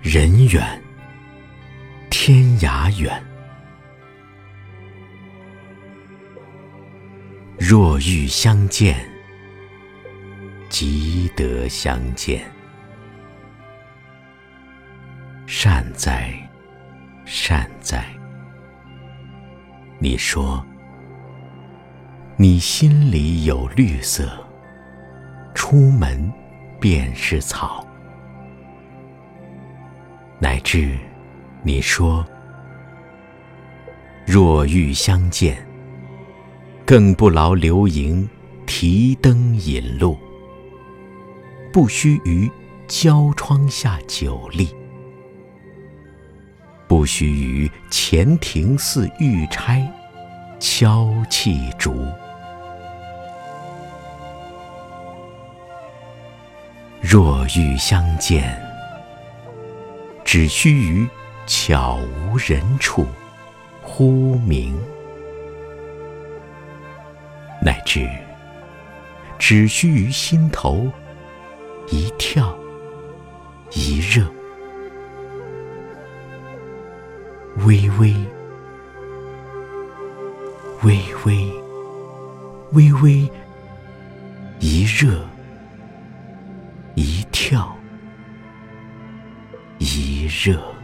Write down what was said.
人远，天涯远。若欲相见，即得相见。善哉，善哉。你说，你心里有绿色，出门便是草。乃至你说，若欲相见，更不劳流萤提灯引路，不须于交窗下久立，不须于前庭似玉钗敲泣竹。若欲相见。只须于悄无人处呼名，乃至只须于心头一跳一热，微微微微微微一热一跳。一热。